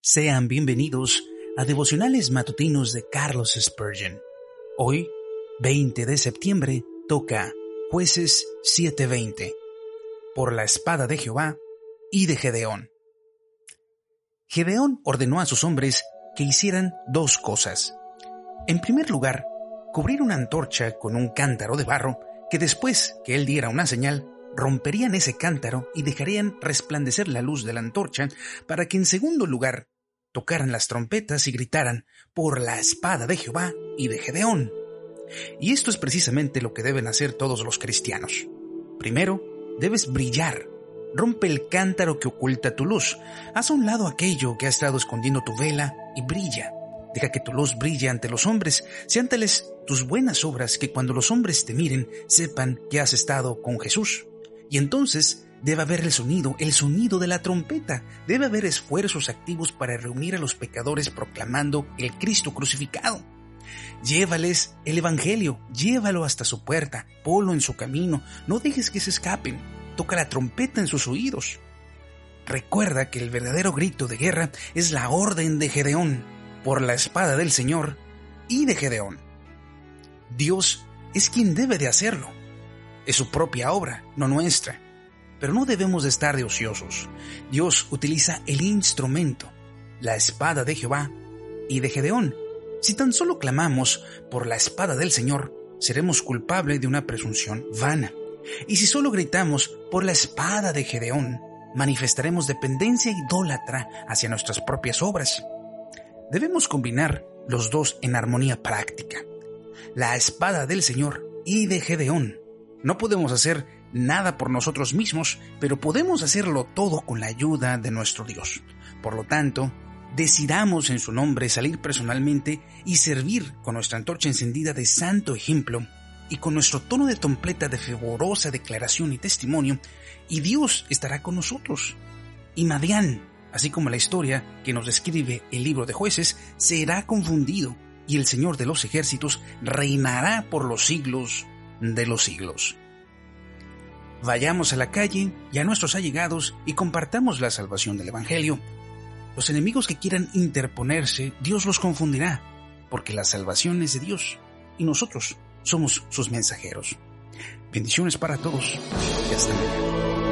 Sean bienvenidos a Devocionales Matutinos de Carlos Spurgeon. Hoy, 20 de septiembre, toca Jueces 7:20. Por la espada de Jehová y de Gedeón. Gedeón ordenó a sus hombres que hicieran dos cosas. En primer lugar, cubrir una antorcha con un cántaro de barro que después que él diera una señal, romperían ese cántaro y dejarían resplandecer la luz de la antorcha para que en segundo lugar tocaran las trompetas y gritaran por la espada de Jehová y de Gedeón. Y esto es precisamente lo que deben hacer todos los cristianos. Primero, debes brillar. Rompe el cántaro que oculta tu luz. Haz a un lado aquello que ha estado escondiendo tu vela y brilla. Deja que tu luz brille ante los hombres, seánteles tus buenas obras, que cuando los hombres te miren sepan que has estado con Jesús. Y entonces debe haber el sonido, el sonido de la trompeta. Debe haber esfuerzos activos para reunir a los pecadores proclamando el Cristo crucificado. Llévales el Evangelio, llévalo hasta su puerta, polo en su camino, no dejes que se escapen, toca la trompeta en sus oídos. Recuerda que el verdadero grito de guerra es la orden de Gedeón, por la espada del Señor y de Gedeón. Dios es quien debe de hacerlo. Es su propia obra, no nuestra. Pero no debemos de estar de ociosos. Dios utiliza el instrumento, la espada de Jehová y de Gedeón. Si tan solo clamamos por la espada del Señor, seremos culpables de una presunción vana. Y si solo gritamos por la espada de Gedeón, manifestaremos dependencia idólatra hacia nuestras propias obras. Debemos combinar los dos en armonía práctica. La espada del Señor y de Gedeón. No podemos hacer nada por nosotros mismos, pero podemos hacerlo todo con la ayuda de nuestro Dios. Por lo tanto, decidamos en su nombre salir personalmente y servir con nuestra antorcha encendida de santo ejemplo y con nuestro tono de trompeta de fervorosa declaración y testimonio, y Dios estará con nosotros. Y Madián, así como la historia que nos describe el libro de jueces, será confundido y el Señor de los ejércitos reinará por los siglos de los siglos. Vayamos a la calle y a nuestros allegados y compartamos la salvación del Evangelio. Los enemigos que quieran interponerse, Dios los confundirá, porque la salvación es de Dios y nosotros somos sus mensajeros. Bendiciones para todos y hasta mañana.